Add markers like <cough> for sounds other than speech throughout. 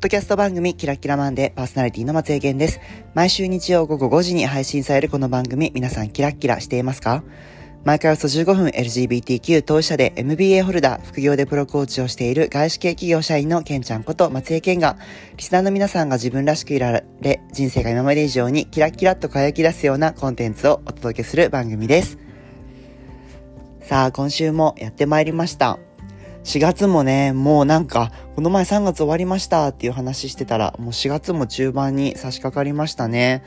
ッドキャスト番組キラキラマンデーパーソナリティの松江源です。毎週日曜午後5時に配信されるこの番組、皆さんキラキラしていますか？毎回およそ15分 LGBTQ 当事者で MBA ホルダー、副業でプロコーチをしている外資系企業社員のケンちゃんこと松江健が、リスナーの皆さんが自分らしくいられ、人生が今まで以上にキラキラと輝き出すようなコンテンツをお届けする番組です。さあ、今週もやってまいりました。4月もね、もうなんか、この前3月終わりましたっていう話してたら、もう4月も中盤に差し掛かりましたね。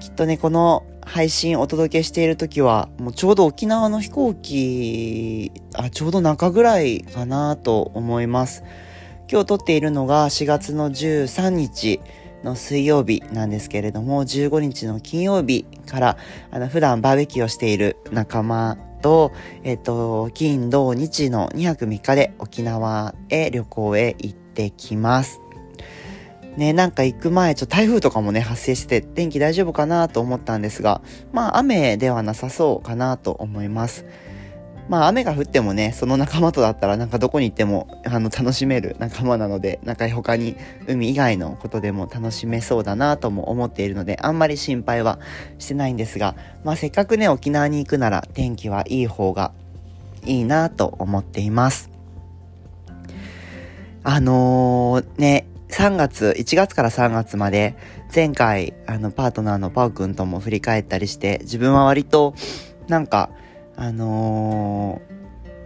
きっとね、この配信お届けしている時は、もうちょうど沖縄の飛行機、あ、ちょうど中ぐらいかなと思います。今日撮っているのが4月の13日の水曜日なんですけれども、15日の金曜日から、あの、普段バーベキューをしている仲間と、えっ、と、金、土、日の2泊3日で沖縄へ旅行へ行ってきます。ね、なんか行く前、ちょっと台風とかもね、発生して天気大丈夫かなと思ったんですが、まあ雨ではなさそうかなと思います。まあ雨が降ってもね、その仲間とだったらなんかどこに行ってもあの楽しめる仲間なので、なんか他に海以外のことでも楽しめそうだなとも思っているので、あんまり心配はしてないんですが、まあせっかくね、沖縄に行くなら天気はいい方がいいなと思っています。あのー、ね、3月、1月から3月まで前回あのパートナーのパオくんとも振り返ったりして自分は割となんかあの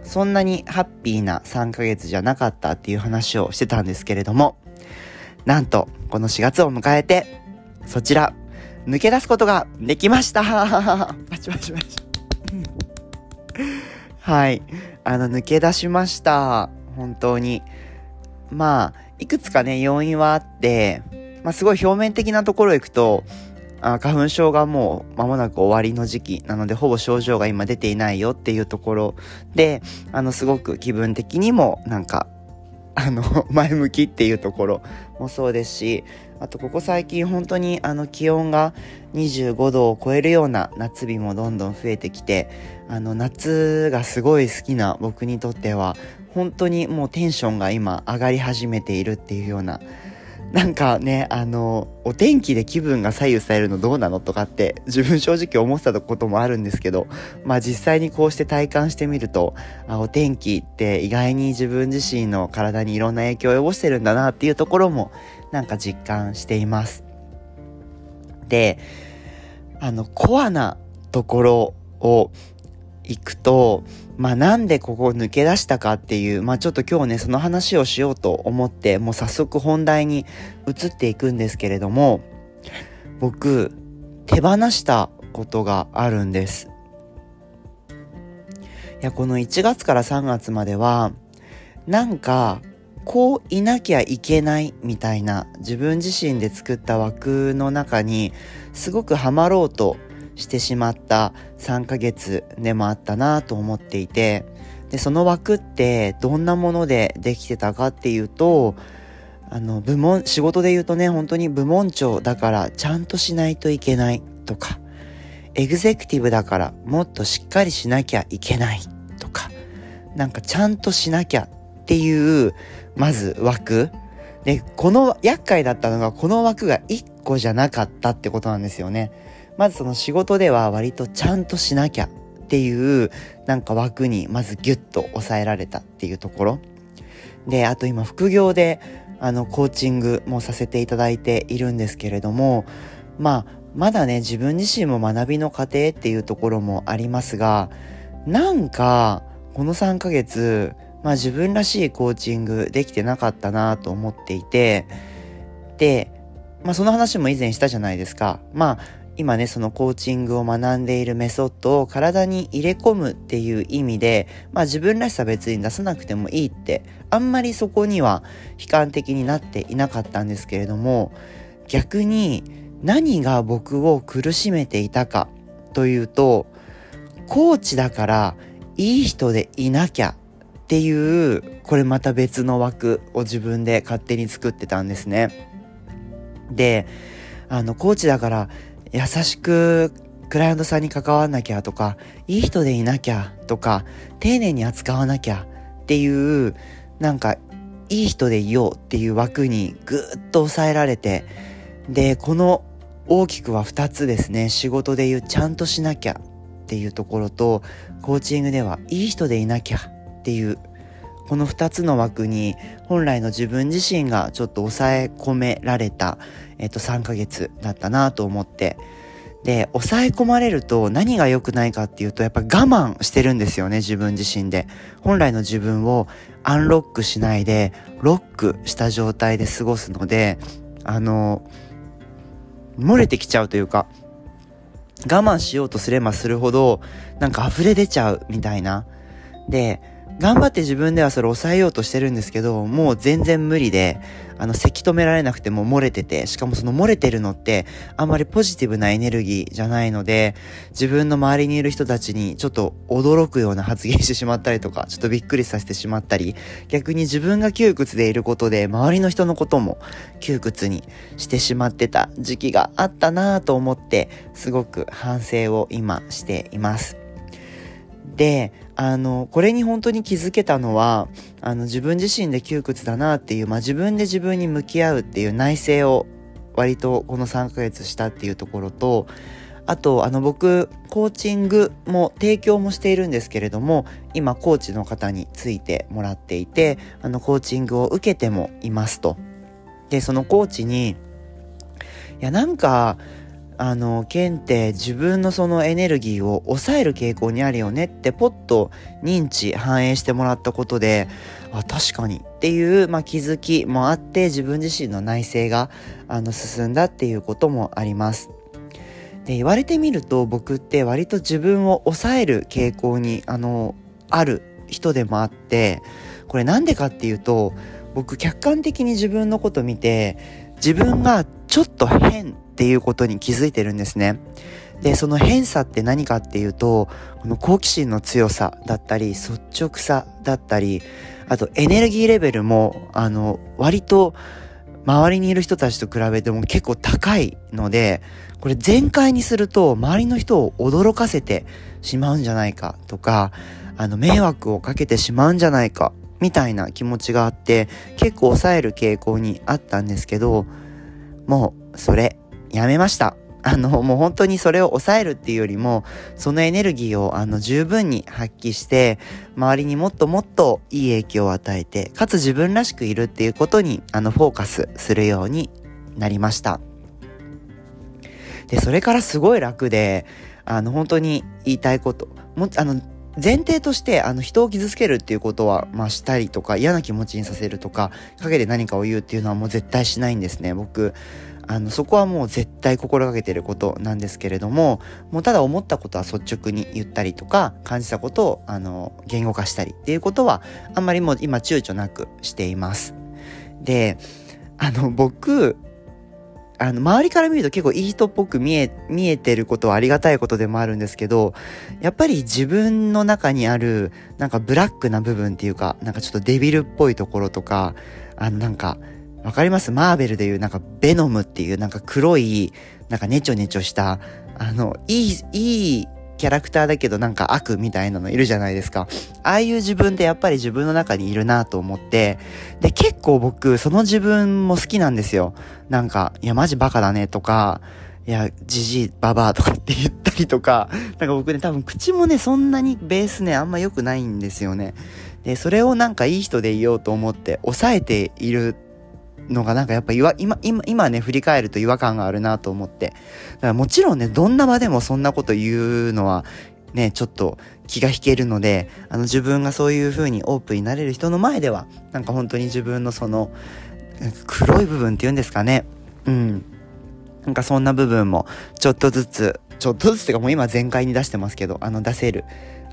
ー、そんなにハッピーな3ヶ月じゃなかったっていう話をしてたんですけれども、なんと、この4月を迎えて、そちら、抜け出すことができました <laughs> パチパチパチ。はい。あの、抜け出しました。本当に。まあ、いくつかね、要因はあって、まあ、すごい表面的なところ行くと、あ花粉症がもう間もなく終わりの時期なので、ほぼ症状が今出ていないよっていうところで、あの、すごく気分的にもなんか、<laughs> あの、前向きっていうところもそうですし、あとここ最近本当にあの気温が25度を超えるような夏日もどんどん増えてきて、あの夏がすごい好きな僕にとっては、本当にもうテンションが今上がり始めているっていうようななんかね、あの、お天気で気分が左右されるのどうなのとかって自分正直思ってたこともあるんですけど、まあ実際にこうして体感してみると、あお天気って意外に自分自身の体にいろんな影響を及ぼしてるんだなっていうところもなんか実感しています。で、あの、コアなところを行くと、まあなんでここ抜け出したかっていう、まあちょっと今日ね、その話をしようと思って、もう早速本題に移っていくんですけれども、僕、手放したことがあるんです。いや、この1月から3月までは、なんか、こういなきゃいけないみたいな自分自身で作った枠の中にすごくハマろうとしてしまった3ヶ月でもあったなと思っていて、で、その枠ってどんなものでできてたかっていうと、あの、部門、仕事で言うとね、本当に部門長だからちゃんとしないといけないとか、エグゼクティブだからもっとしっかりしなきゃいけないとか、なんかちゃんとしなきゃっていう、まず枠。で、この厄介だったのがこの枠が1個じゃなかったってことなんですよね。まずその仕事では割とちゃんとしなきゃっていうなんか枠にまずギュッと抑えられたっていうところ。で、あと今副業であのコーチングもさせていただいているんですけれども、まあまだね自分自身も学びの過程っていうところもありますが、なんかこの3ヶ月、まあ自分らしいコーチングできてなかったなと思っていて、で、まあその話も以前したじゃないですか。まあ今ね、そのコーチングを学んでいるメソッドを体に入れ込むっていう意味で、まあ自分らしさ別に出さなくてもいいって、あんまりそこには悲観的になっていなかったんですけれども、逆に何が僕を苦しめていたかというと、コーチだからいい人でいなきゃっていう、これまた別の枠を自分で勝手に作ってたんですね。で、あの、コーチだから優しくクライアントさんに関わんなきゃとか、いい人でいなきゃとか、丁寧に扱わなきゃっていう、なんかいい人でいようっていう枠にぐっと抑えられて、で、この大きくは2つですね。仕事で言うちゃんとしなきゃっていうところと、コーチングではいい人でいなきゃっていう、この2つの枠に本来の自分自身がちょっと抑え込められた、えっと、3ヶ月だったなと思って、で、抑え込まれると何が良くないかっていうと、やっぱ我慢してるんですよね、自分自身で。本来の自分をアンロックしないで、ロックした状態で過ごすので、あの、漏れてきちゃうというか、我慢しようとすればするほど、なんか溢れ出ちゃうみたいな。で、頑張って自分ではそれ抑えようとしてるんですけど、もう全然無理で、あの、せき止められなくても漏れてて、しかもその漏れてるのって、あんまりポジティブなエネルギーじゃないので、自分の周りにいる人たちにちょっと驚くような発言してしまったりとか、<laughs> ちょっとびっくりさせてしまったり、逆に自分が窮屈でいることで、周りの人のことも窮屈にしてしまってた時期があったなぁと思って、すごく反省を今しています。で、あの、これに本当に気づけたのは、あの、自分自身で窮屈だなっていう、まあ、自分で自分に向き合うっていう内省を割とこの3ヶ月したっていうところと、あと、あの、僕、コーチングも提供もしているんですけれども、今、コーチの方についてもらっていて、あの、コーチングを受けてもいますと。で、そのコーチに、いや、なんか、あの、ケンって自分のそのエネルギーを抑える傾向にあるよねってポッと認知反映してもらったことで、あ、確かにっていう、まあ、気づきもあって自分自身の内省があの進んだっていうこともあります。で、言われてみると僕って割と自分を抑える傾向にあの、ある人でもあって、これなんでかっていうと、僕客観的に自分のこと見て、自分がちょっと変っていうことに気づいてるんですね。で、その変さって何かっていうと、この好奇心の強さだったり、率直さだったり、あとエネルギーレベルも、あの、割と周りにいる人たちと比べても結構高いので、これ全開にすると周りの人を驚かせてしまうんじゃないかとか、あの、迷惑をかけてしまうんじゃないか、みたいな気持ちがあって、結構抑える傾向にあったんですけど、もう、それ、やめました。あの、もう本当にそれを抑えるっていうよりも、そのエネルギーをあの十分に発揮して、周りにもっともっといい影響を与えて、かつ自分らしくいるっていうことに、あの、フォーカスするようになりました。で、それからすごい楽で、あの、本当に言いたいこと、も、あの、前提として、あの、人を傷つけるっていうことは、まあ、したりとか、嫌な気持ちにさせるとか、陰で何かを言うっていうのはもう絶対しないんですね。僕、あの、そこはもう絶対心がけてることなんですけれども、もうただ思ったことは率直に言ったりとか、感じたことを、あの、言語化したりっていうことは、あんまりもう今躊躇なくしています。で、あの、僕、あの、周りから見ると結構いい人っぽく見え、見えてることはありがたいことでもあるんですけど、やっぱり自分の中にある、なんかブラックな部分っていうか、なんかちょっとデビルっぽいところとか、あの、なんか、わかります？マーベルでいうなんかベノムっていうなんか黒い、なんかネチョネチョした、あの、いい、いいキャラクターだけどなんか悪みたいなのいるじゃないですか。ああいう自分ってやっぱり自分の中にいるなと思って、で、結構僕、その自分も好きなんですよ。なんか、いや、マジバカだねとか、いや、じじい、ばばあとかって言ったりとか、なんか僕ね、多分口もね、そんなにベースね、あんま良くないんですよね。で、それをなんかいい人でいようと思って抑えているのがなんかやっぱ今、今、今ね、振り返ると違和感があるなと思って。だからもちろんね、どんな場でもそんなこと言うのは、ね、ちょっと気が引けるので、あの自分がそういう風にオープンになれる人の前では、なんか本当に自分のその、黒い部分って言うんですかね。うん。なんかそんな部分も、ちょっとずつ、ちょっとずつっていうかもう今全開に出してますけど、あの出せる、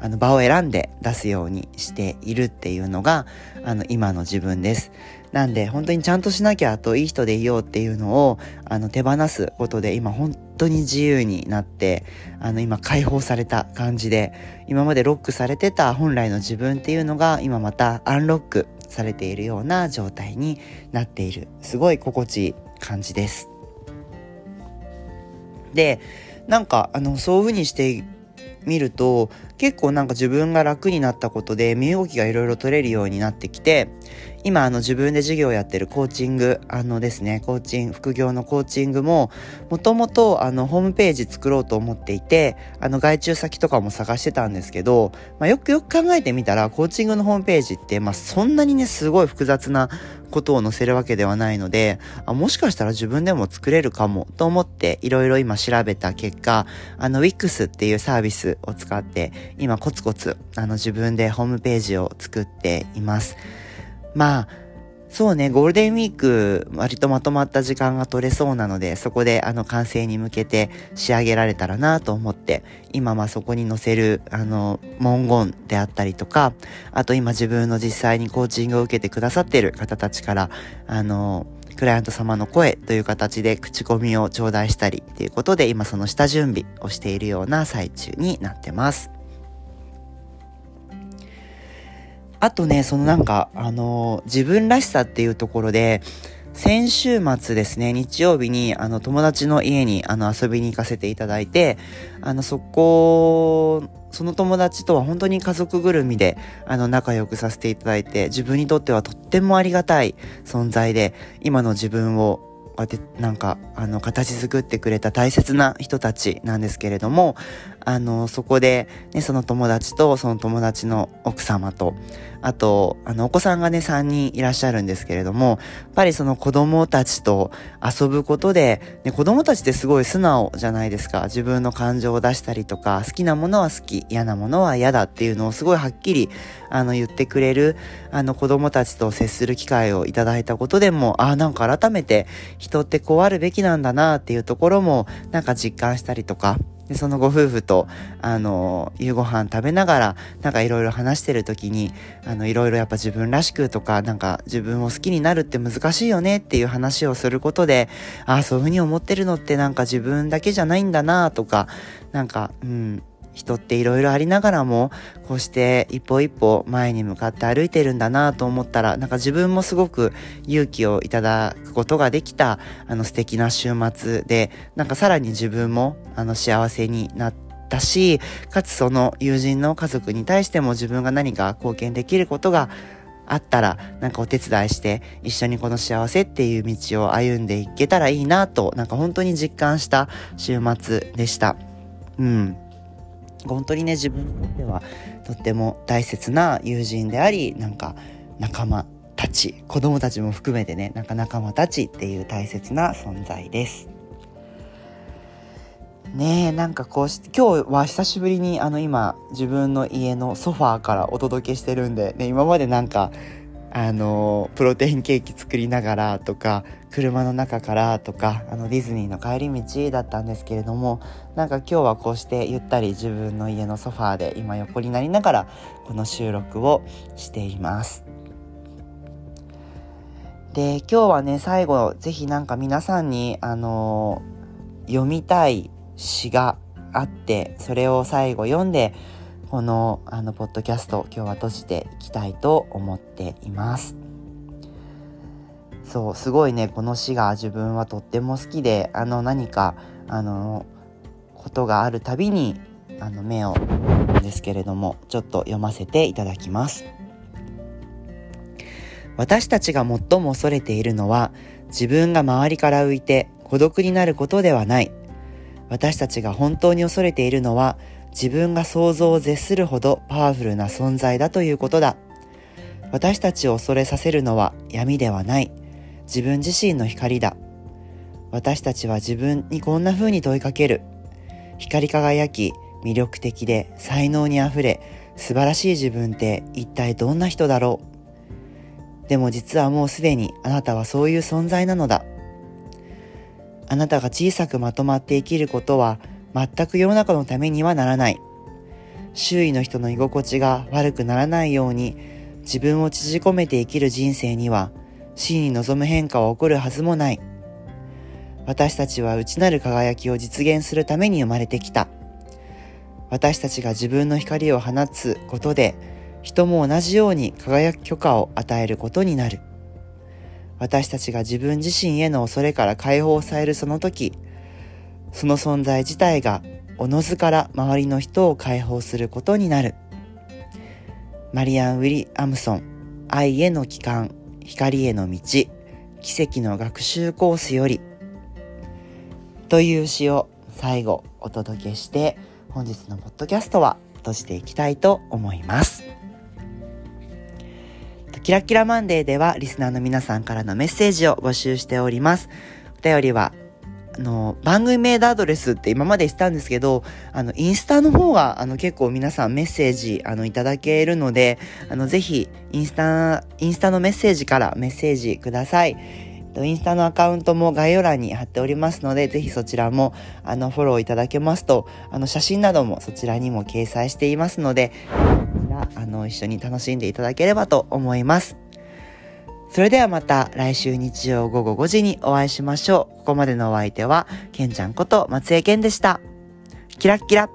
あの場を選んで出すようにしているっていうのが、あの今の自分です。なんで本当にちゃんとしなきゃといい人でいようっていうのをあの手放すことで今本当に自由になってあの今解放された感じで今までロックされてた本来の自分っていうのが今またアンロックされているような状態になっているすごい心地いい感じです。でなんかあのそういう風にして見ると結構なんか自分が楽になったことで身動きがいろいろ取れるようになってきて今あの自分で授業をやってるコーチングあのですねコーチング副業のコーチングももともとあのホームページ作ろうと思っていてあの外注先とかも探してたんですけど、まあ、よくよく考えてみたらコーチングのホームページってまあそんなにねすごい複雑なことを載せるわけではないのであもしかしたら自分でも作れるかもと思っていろいろ今調べた結果あの Wix っていうサービスを使って今コツコツあの自分でホームページを作っています。まあ、そうね、ゴールデンウィーク、割とまとまった時間が取れそうなので、そこであの完成に向けて仕上げられたらなと思って、今まあそこに載せる、あの、文言であったりとか、あと今自分の実際にコーチングを受けてくださっている方たちから、あの、クライアント様の声という形で口コミを頂戴したりっていうことで今その下準備をしているような最中になってます。あとね、そのなんか、あの、自分らしさっていうところで、先週末ですね、日曜日に、あの、友達の家に、あの、遊びに行かせていただいて、あの、そこ、その友達とは本当に家族ぐるみで、あの、仲良くさせていただいて、自分にとってはとってもありがたい存在で、今の自分を、なんか、あの、形作ってくれた大切な人たちなんですけれども、あの、そこで、ね、その友達と、その友達の奥様と、あと、あの、お子さんがね、3人いらっしゃるんですけれども、やっぱりその子供たちと遊ぶことで、ね、子供たちってすごい素直じゃないですか。自分の感情を出したりとか、好きなものは好き、嫌なものは嫌だっていうのをすごいはっきり、あの、言ってくれる、あの、子供たちと接する機会をいただいたことでも、ああ、なんか改めて人ってこうあるべきなんだなっていうところも、なんか実感したりとか、でそのご夫婦とあの夕ご飯食べながらなんかいろいろ話してる時にいろいろやっぱ自分らしくとかなんか自分を好きになるって難しいよねっていう話をすることでああそういうふうに思ってるのってなんか自分だけじゃないんだなとかなんかうん人っていろいろありながらもこうして一歩一歩前に向かって歩いてるんだなと思ったらなんか自分もすごく勇気をいただくことができたあの素敵な週末でなんかさらに自分もあの幸せになったしかつその友人の家族に対しても自分が何か貢献できることがあったらなんかお手伝いして一緒にこの幸せっていう道を歩んでいけたらいいなとなんか本当に実感した週末でした。うん。本当にね自分にとってはとっても大切な友人でありなんか仲間たち子供たちも含めてねなんか仲間たちっていう大切な存在です。ねえなんかこうし今日は久しぶりにあの今自分の家のソファーからお届けしてるんで、ね、今までなんかあのプロテインケーキ作りながらとか車の中からとかあのディズニーの帰り道だったんですけれどもなんか今日はこうしてゆったり自分の家のソファーで今横になりながらこの収録をしています。で今日はね最後是非何か皆さんにあの読みたい詩があってそれを最後読んでこのあのポッドキャスト今日は閉じていきたいと思っています。そうすごいねこの詩が自分はとっても好きであの何かあのことがあるたびにあの目をですけれどもちょっと読ませていただきます。私たちが最も恐れているのは自分が周りから浮いて孤独になることではない。私たちが本当に恐れているのは自分が想像を絶するほどパワフルな存在だということだ。私たちを恐れさせるのは闇ではない。自分自身の光だ。私たちは自分にこんな風に問いかける。光り輝き、魅力的で才能にあふれ、素晴らしい自分って一体どんな人だろう。でも実はもうすでにあなたはそういう存在なのだ。あなたが小さくまとまって生きることは全く世の中のためにはならない。周囲の人の居心地が悪くならないように自分を縮こめて生きる人生には死に望む変化は起こるはずもない。私たちは内なる輝きを実現するために生まれてきた。私たちが自分の光を放つことで人も同じように輝く許可を与えることになる。私たちが自分自身への恐れから解放されるその時、その存在自体がおのずから周りの人を解放することになる。マリアン・ウィリアムソン、愛への帰還、光への道、奇跡の学習コースより、という詩を最後お届けして、本日のポッドキャストは閉じていきたいと思います。キラキラマンデーではリスナーの皆さんからのメッセージを募集しております。お便りはあの、番組メールアドレスって今までしたんですけど、あの、インスタの方が、あの、結構皆さんメッセージ、あの、いただけるので、あの、ぜひ、インスタ、インスタのメッセージからメッセージください。インスタのアカウントも概要欄に貼っておりますので、ぜひそちらも、あの、フォローいただけますと、あの、写真などもそちらにも掲載していますので、こちら、あの、一緒に楽しんでいただければと思います。それではまた来週日曜午後5時にお会いしましょう。ここまでのお相手は、けんちゃんこと松江健でした。キラッキラ